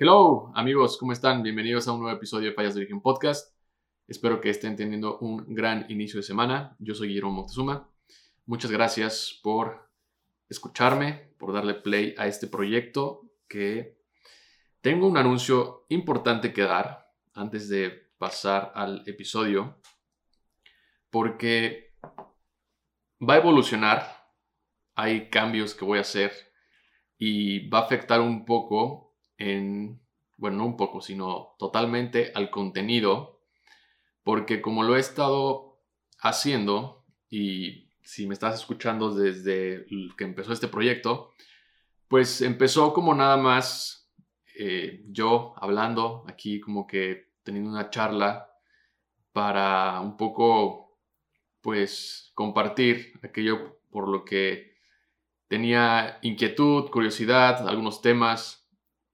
Hello, amigos, ¿cómo están? Bienvenidos a un nuevo episodio de Fallas de Origen Podcast. Espero que estén teniendo un gran inicio de semana. Yo soy Guillermo Montezuma. Muchas gracias por escucharme, por darle play a este proyecto que tengo un anuncio importante que dar antes de pasar al episodio porque va a evolucionar, hay cambios que voy a hacer y va a afectar un poco en, bueno, no un poco, sino totalmente al contenido, porque como lo he estado haciendo, y si me estás escuchando desde que empezó este proyecto, pues empezó como nada más eh, yo hablando aquí, como que teniendo una charla para un poco, pues, compartir aquello por lo que tenía inquietud, curiosidad, algunos temas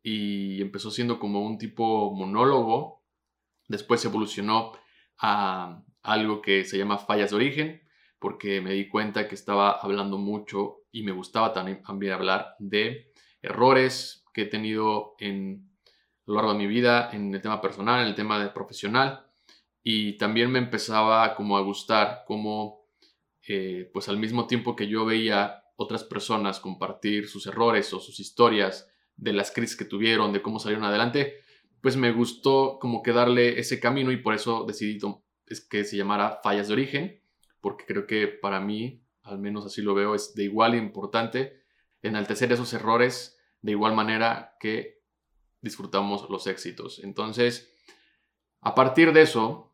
y empezó siendo como un tipo monólogo. Después evolucionó a algo que se llama fallas de origen, porque me di cuenta que estaba hablando mucho y me gustaba también, hablar de errores que he tenido en, a lo largo de mi vida, en el tema personal, en el tema de profesional. Y también me empezaba como a gustar como, eh, pues al mismo tiempo que yo veía otras personas compartir sus errores o sus historias, de las crisis que tuvieron, de cómo salieron adelante, pues me gustó como que darle ese camino y por eso decidí es que se llamara Fallas de Origen, porque creo que para mí, al menos así lo veo, es de igual importante enaltecer esos errores de igual manera que disfrutamos los éxitos. Entonces, a partir de eso,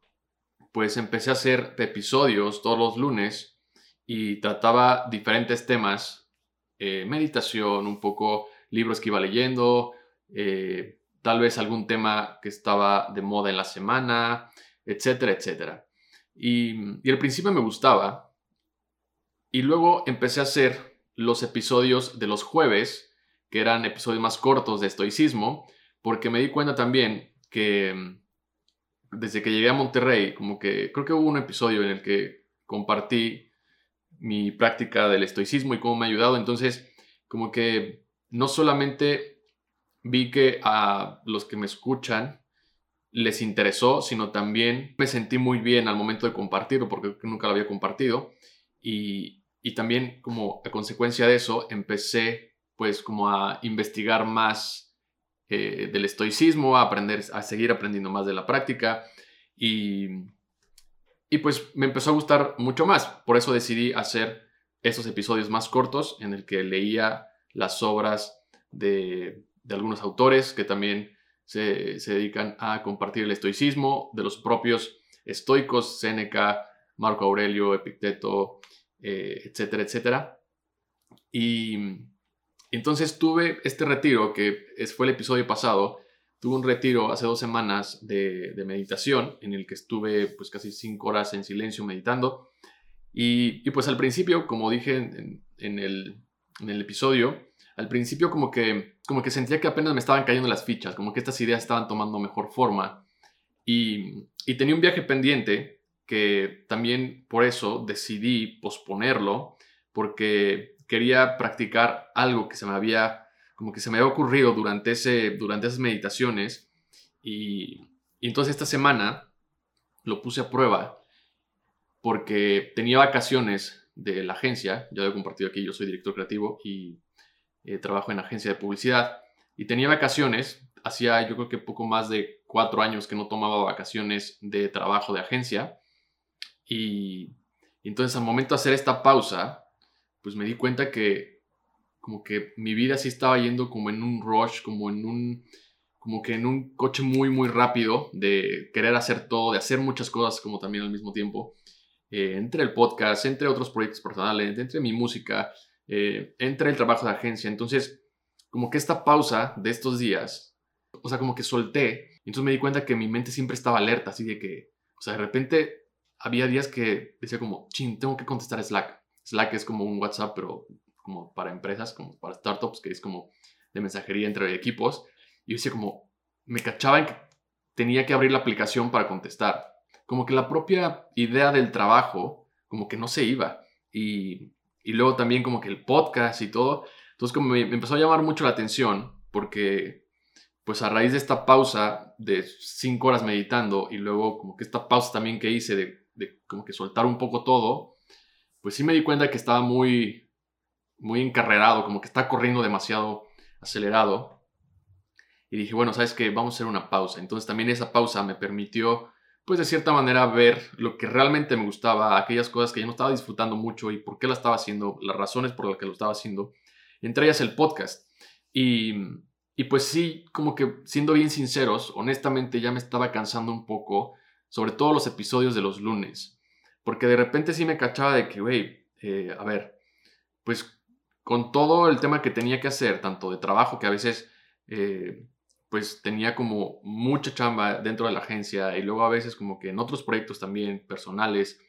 pues empecé a hacer episodios todos los lunes y trataba diferentes temas, eh, meditación, un poco libros que iba leyendo, eh, tal vez algún tema que estaba de moda en la semana, etcétera, etcétera. Y, y al principio me gustaba. Y luego empecé a hacer los episodios de los jueves, que eran episodios más cortos de estoicismo, porque me di cuenta también que desde que llegué a Monterrey, como que creo que hubo un episodio en el que compartí mi práctica del estoicismo y cómo me ha ayudado. Entonces, como que no solamente vi que a los que me escuchan les interesó, sino también me sentí muy bien al momento de compartirlo, porque nunca lo había compartido. Y, también como consecuencia de eso empecé pues como a investigar más eh, del estoicismo, a aprender, a seguir aprendiendo más de la práctica y, y pues me empezó a gustar mucho más. Por eso decidí hacer esos episodios más cortos en el que leía las obras de, algunos autores que también se, dedican a compartir el estoicismo, de los propios estoicos, Séneca, Marco Aurelio, Epicteto, eh, etcétera, etcétera. Y entonces tuve este retiro, que fue el episodio pasado, tuve un retiro hace dos semanas de, meditación en el que estuve pues casi cinco horas en silencio meditando. Y, pues al principio, como dije en el, en el episodio, al principio como que, como que sentía que apenas me estaban cayendo las fichas, como que estas ideas estaban tomando mejor forma. Y, y tenía un viaje pendiente que también por eso decidí posponerlo, porque quería practicar algo que se me había, como que se me había ocurrido durante, ese, durante esas meditaciones. Y, y entonces esta semana lo puse a prueba porque tenía vacaciones de la agencia, ya lo he compartido aquí, yo soy director creativo y eh, trabajo en agencia de publicidad. Y tenía vacaciones, hacía yo creo que poco más de cuatro años que no tomaba vacaciones de trabajo de agencia. Y, entonces al momento de hacer esta pausa, pues me di cuenta que como que mi vida sí estaba yendo como en un rush, como en un como que en un coche muy muy rápido de querer hacer todo, de hacer muchas cosas como también al mismo tiempo. Eh, entre el podcast, entre otros proyectos personales, entre mi música, eh, entre el trabajo de agencia. Entonces, como que esta pausa de estos días, o sea, como que solté, entonces me di cuenta que mi mente siempre estaba alerta, así de que, o sea, de repente había días que decía como, ching, tengo que contestar Slack. Slack es como un WhatsApp, pero como para empresas, como para startups, que es como de mensajería entre equipos. Y yo decía como, me cachaba en que tenía que abrir la aplicación para contestar como que la propia idea del trabajo como que no se iba. Y, y luego también como que el podcast y todo. Entonces como me, empezó a llamar mucho la atención porque pues a raíz de esta pausa de cinco horas meditando y luego como que esta pausa también que hice de, de como que soltar un poco todo, pues sí me di cuenta que estaba muy, muy encarrerado, como que está corriendo demasiado acelerado. Y dije, bueno, sabes que vamos a hacer una pausa. Entonces también esa pausa me permitió, pues de cierta manera, ver lo que realmente me gustaba, aquellas cosas que yo no estaba disfrutando mucho y por qué la estaba haciendo, las razones por las que lo estaba haciendo. Entre ellas el podcast. Y, y pues sí, como que siendo bien sinceros, honestamente ya me estaba cansando un poco, sobre todo los episodios de los lunes. Porque de repente sí me cachaba de que, güey, eh, a ver, pues con todo el tema que tenía que hacer, tanto de trabajo que a veces eh, pues tenía como mucha chamba dentro de la agencia y luego a veces como que en otros proyectos también personales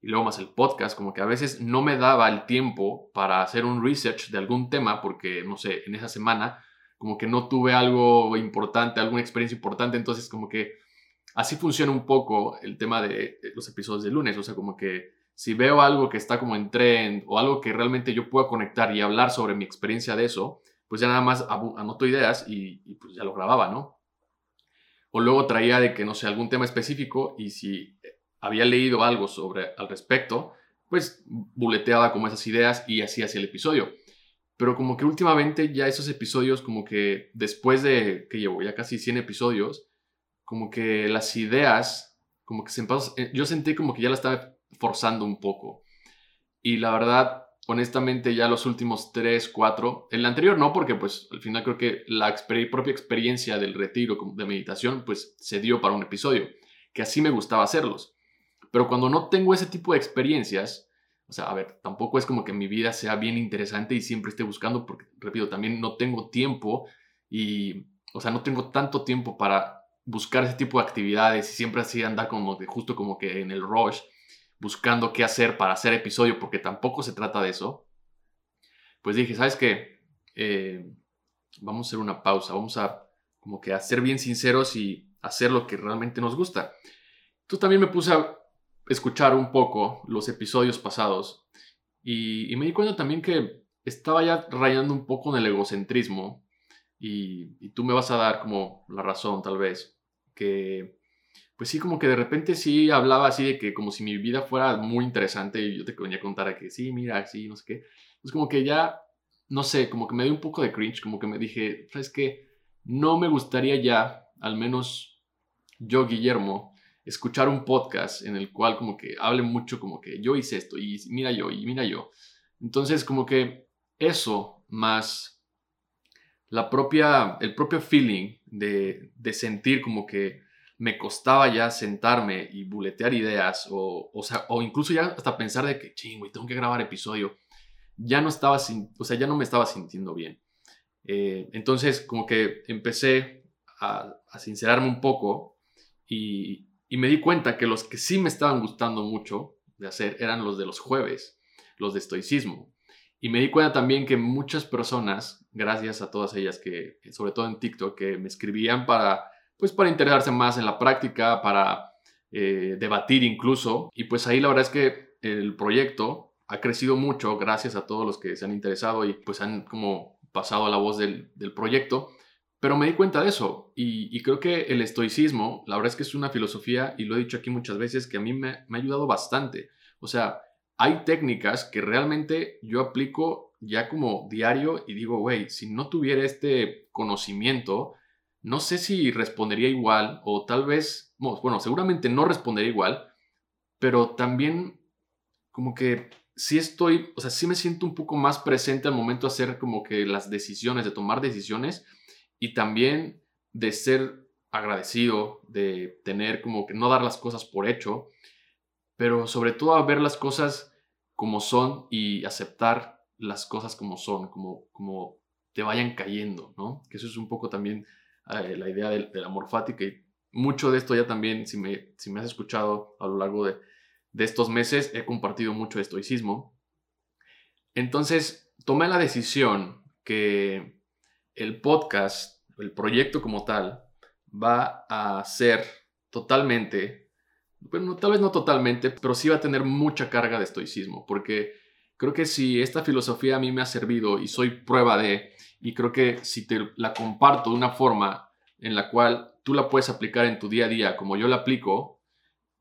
y luego más el podcast, como que a veces no me daba el tiempo para hacer un research de algún tema porque, no sé, en esa semana como que no tuve algo importante, alguna experiencia importante, entonces como que así funciona un poco el tema de los episodios de lunes, o sea, como que si veo algo que está como en trend o algo que realmente yo pueda conectar y hablar sobre mi experiencia de eso, pues ya nada más anoto ideas y, pues ya lo grababa, ¿no? O luego traía de que, no sé, algún tema específico y si había leído algo sobre al respecto, pues buleteaba como esas ideas y así hacía el episodio. Pero como que últimamente ya esos episodios, como que después de que llevo ya casi 100 episodios, como que las ideas, como que se empezó, eh, yo sentí como que ya la estaba forzando un poco. Y la verdad, honestamente, ya los últimos 3, 4, el anterior no, porque pues al final creo que la propia experiencia del retiro de meditación pues se dio para un episodio, que así me gustaba hacerlos. Pero cuando no tengo ese tipo de experiencias, o sea, a ver, tampoco es como que mi vida sea bien interesante y siempre esté buscando, porque, repito, también no tengo tiempo y, o sea, no tengo tanto tiempo para buscar ese tipo de actividades y siempre así andar como de justo como que en el rush buscando qué hacer para hacer episodio, porque tampoco se trata de eso, pues dije, ¿sabes qué? Eh, vamos a hacer una pausa, vamos a como que a ser bien sinceros y hacer lo que realmente nos gusta. Tú también me puse a escuchar un poco los episodios pasados y, me di cuenta también que estaba ya rayando un poco en el egocentrismo y, y tú me vas a dar como la razón tal vez, que pues sí, como que de repente sí hablaba así de que como si mi vida fuera muy interesante y yo te venía a contar que sí, mira, sí, no sé qué. Pues como que ya, no sé, como que me dio un poco de cringe, como que me dije, ¿sabes qué? No me gustaría ya, al menos yo, Guillermo, escuchar un podcast en el cual como que hable mucho como que yo hice esto y mira yo y mira yo. Entonces como que eso más la propia, el propio feeling de, de sentir como que me costaba ya sentarme y buletear ideas o, o, incluso ya hasta pensar de que, ching, tengo que grabar episodio, ya no estaba, sin, o sea, ya no me estaba sintiendo bien. Eh, entonces, como que empecé a, a sincerarme un poco y, y, me di cuenta que los que sí me estaban gustando mucho de hacer eran los de los jueves, los de estoicismo. Y me di cuenta también que muchas personas, gracias a todas ellas que, sobre todo en TikTok, que me escribían para pues para interesarse más en la práctica, para eh, debatir incluso. Y pues ahí la verdad es que el proyecto ha crecido mucho gracias a todos los que se han interesado y pues han como pasado la voz del, proyecto. Pero me di cuenta de eso y, creo que el estoicismo, la verdad es que es una filosofía, y lo he dicho aquí muchas veces, que a mí me, me ha ayudado bastante. O sea, hay técnicas que realmente yo aplico ya como diario y digo, güey, si no tuviera este conocimiento, no sé si respondería igual o tal vez, bueno, seguramente no respondería igual, pero también como que sí estoy, o sea, sí me siento un poco más presente al momento de hacer como que las decisiones, de tomar decisiones y también de ser agradecido, de tener como que no dar las cosas por hecho, pero sobre todo a ver las cosas como son y aceptar las cosas como son, como, como te vayan cayendo, ¿no? Que eso es un poco también eh, la idea del, amor fático y mucho de esto ya también, si me, si me has escuchado a lo largo de, de estos meses, he compartido mucho estoicismo. Entonces, tomé la decisión que el podcast, el proyecto como tal, va a ser totalmente, bueno, tal vez no totalmente, pero sí va a tener mucha carga de estoicismo, porque creo que si esta filosofía a mí me ha servido y soy prueba de y creo que si te la comparto de una forma en la cual tú la puedes aplicar en tu día a día como yo la aplico,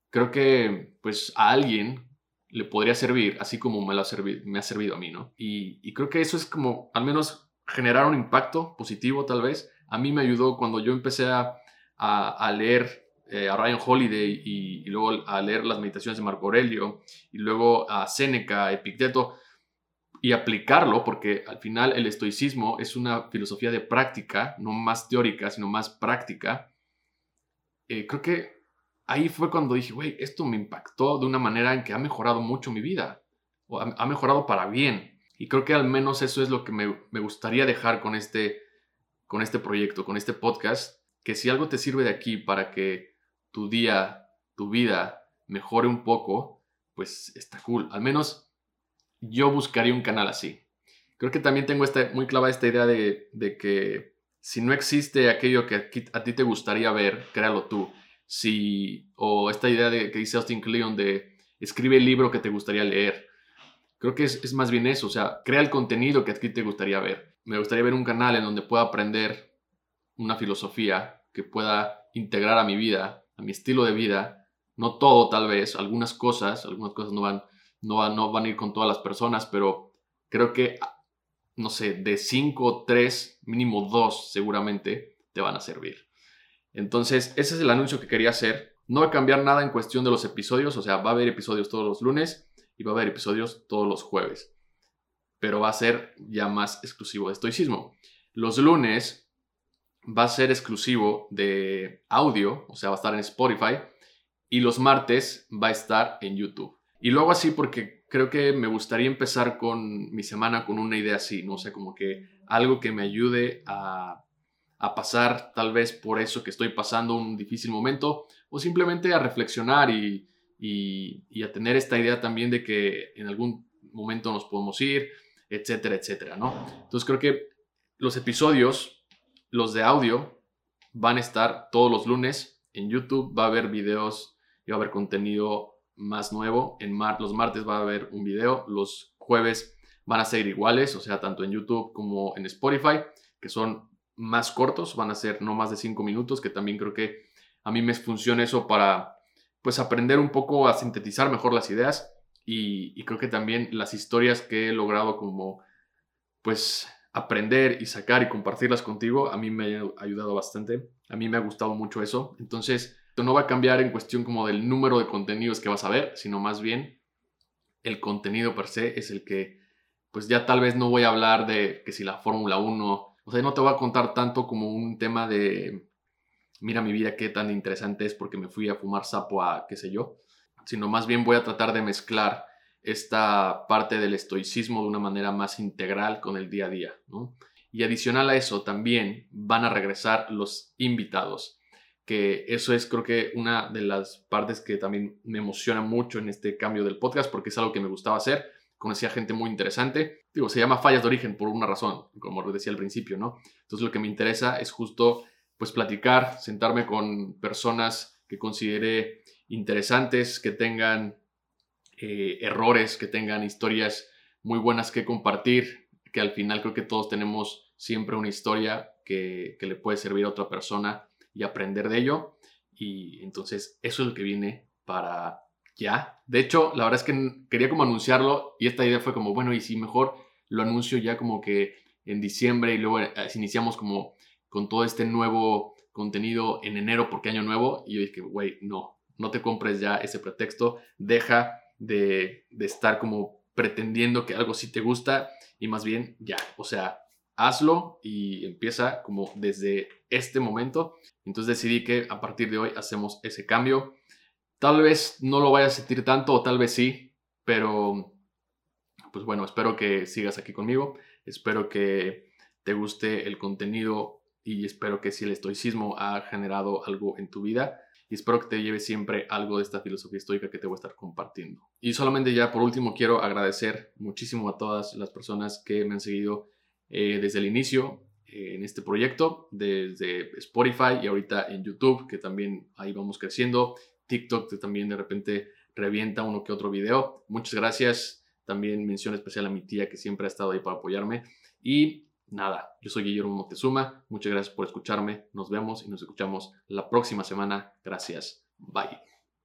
creo que pues a alguien le podría servir, así como me, lo ha, servido, me ha servido a mí, ¿no? Y, creo que eso es como, al menos, generar un impacto positivo, tal vez. A mí me ayudó cuando yo empecé a, a, leer eh, a Ryan Holiday y, y, luego a leer las meditaciones de Marco Aurelio y luego a Séneca, Epicteto y aplicarlo, porque al final el estoicismo es una filosofía de práctica, no más teórica, sino más práctica. Eh, creo que ahí fue cuando dije, güey, esto me impactó de una manera en que ha mejorado mucho mi vida, o ha, mejorado para bien. Y creo que al menos eso es lo que me, me, gustaría dejar con este, con este proyecto, con este podcast, que si algo te sirve de aquí para que tu día, tu vida mejore un poco, pues está cool. Al menos yo buscaría un canal así. Creo que también tengo esta, muy clavada esta idea de, que si no existe aquello que a ti te gustaría ver, créalo tú. Si, o esta idea de, que dice Austin Kleon de escribe el libro que te gustaría leer. Creo que es, es más bien eso, o sea, crea el contenido que a ti te gustaría ver. Me gustaría ver un canal en donde pueda aprender una filosofía que pueda integrar a mi vida, a mi estilo de vida. No todo, tal vez, algunas cosas, algunas cosas no van no, no van a ir con todas las personas, pero creo que, no sé, de 5, 3, mínimo 2 seguramente te van a servir. Entonces, ese es el anuncio que quería hacer. No va a cambiar nada en cuestión de los episodios, o sea, va a haber episodios todos los lunes y va a haber episodios todos los jueves. Pero va a ser ya más exclusivo de estoicismo. Los lunes va a ser exclusivo de audio, o sea, va a estar en Spotify. Y los martes va a estar en YouTube. Y luego así porque creo que me gustaría empezar con mi semana con una idea así, no sé, como que algo que me ayude a, pasar tal vez por eso que estoy pasando un difícil momento o simplemente a reflexionar y, y, a tener esta idea también de que en algún momento nos podemos ir, etcétera, etcétera, ¿no? Entonces creo que los episodios, los de audio, van a estar todos los lunes en YouTube, va a haber videos y va a haber contenido más nuevo. En los martes va a haber un video, los jueves van a ser iguales, o sea, tanto en YouTube como en Spotify, que son más cortos, van a ser no más de 5 minutos, que también creo que a mí me funciona eso para pues aprender un poco a sintetizar mejor las ideas y, creo que también las historias que he logrado como pues aprender y sacar y compartirlas contigo, a mí me ha ayudado bastante, a mí me ha gustado mucho eso, entonces no va a cambiar en cuestión como del número de contenidos que vas a ver, sino más bien el contenido per se es el que, pues ya tal vez no voy a hablar de que si la Fórmula 1, o sea, no te voy a contar tanto como un tema de, mira mi vida, qué tan interesante es porque me fui a fumar sapo a qué sé yo, sino más bien voy a tratar de mezclar esta parte del estoicismo de una manera más integral con el día a día, Y adicional a eso, también van a regresar los invitados que eso es creo que una de las partes que también me emociona mucho en este cambio del podcast porque es algo que me gustaba hacer. Conocí a gente muy interesante. Digo, se llama fallas de origen por una razón, como decía al principio, ¿no? Entonces lo que me interesa es justo pues platicar, sentarme con personas que considere interesantes, que tengan eh, errores, que tengan historias muy buenas que compartir, que al final creo que todos tenemos siempre una historia que, que le puede servir a otra persona y aprender de ello. Y entonces eso es lo que viene para ya. De hecho, la verdad es que quería como anunciarlo y esta idea fue como, bueno, y si mejor lo anuncio ya como que en diciembre y luego eh, iniciamos como con todo este nuevo contenido en enero porque año nuevo. Y yo dije, güey, no, no te compres ya ese pretexto, deja de, de estar como pretendiendo que algo sí te gusta y más bien ya, o sea, hazlo y empieza como desde este momento. Entonces decidí que a partir de hoy hacemos ese cambio. Tal vez no lo vayas a sentir tanto o tal vez sí, pero pues bueno, espero que sigas aquí conmigo. Espero que te guste el contenido y espero que si el estoicismo ha generado algo en tu vida y espero que te lleve siempre algo de esta filosofía estoica que te voy a estar compartiendo. Y solamente ya por último quiero agradecer muchísimo a todas las personas que me han seguido eh, desde el inicio eh, en este proyecto, desde Spotify y ahorita en YouTube, que también ahí vamos creciendo. TikTok que también de repente revienta uno que otro video. Muchas gracias. También mención especial a mi tía que siempre ha estado ahí para apoyarme. Y nada, yo soy Guillermo Montezuma, muchas gracias por escucharme, nos vemos y nos escuchamos la próxima semana. Gracias, bye.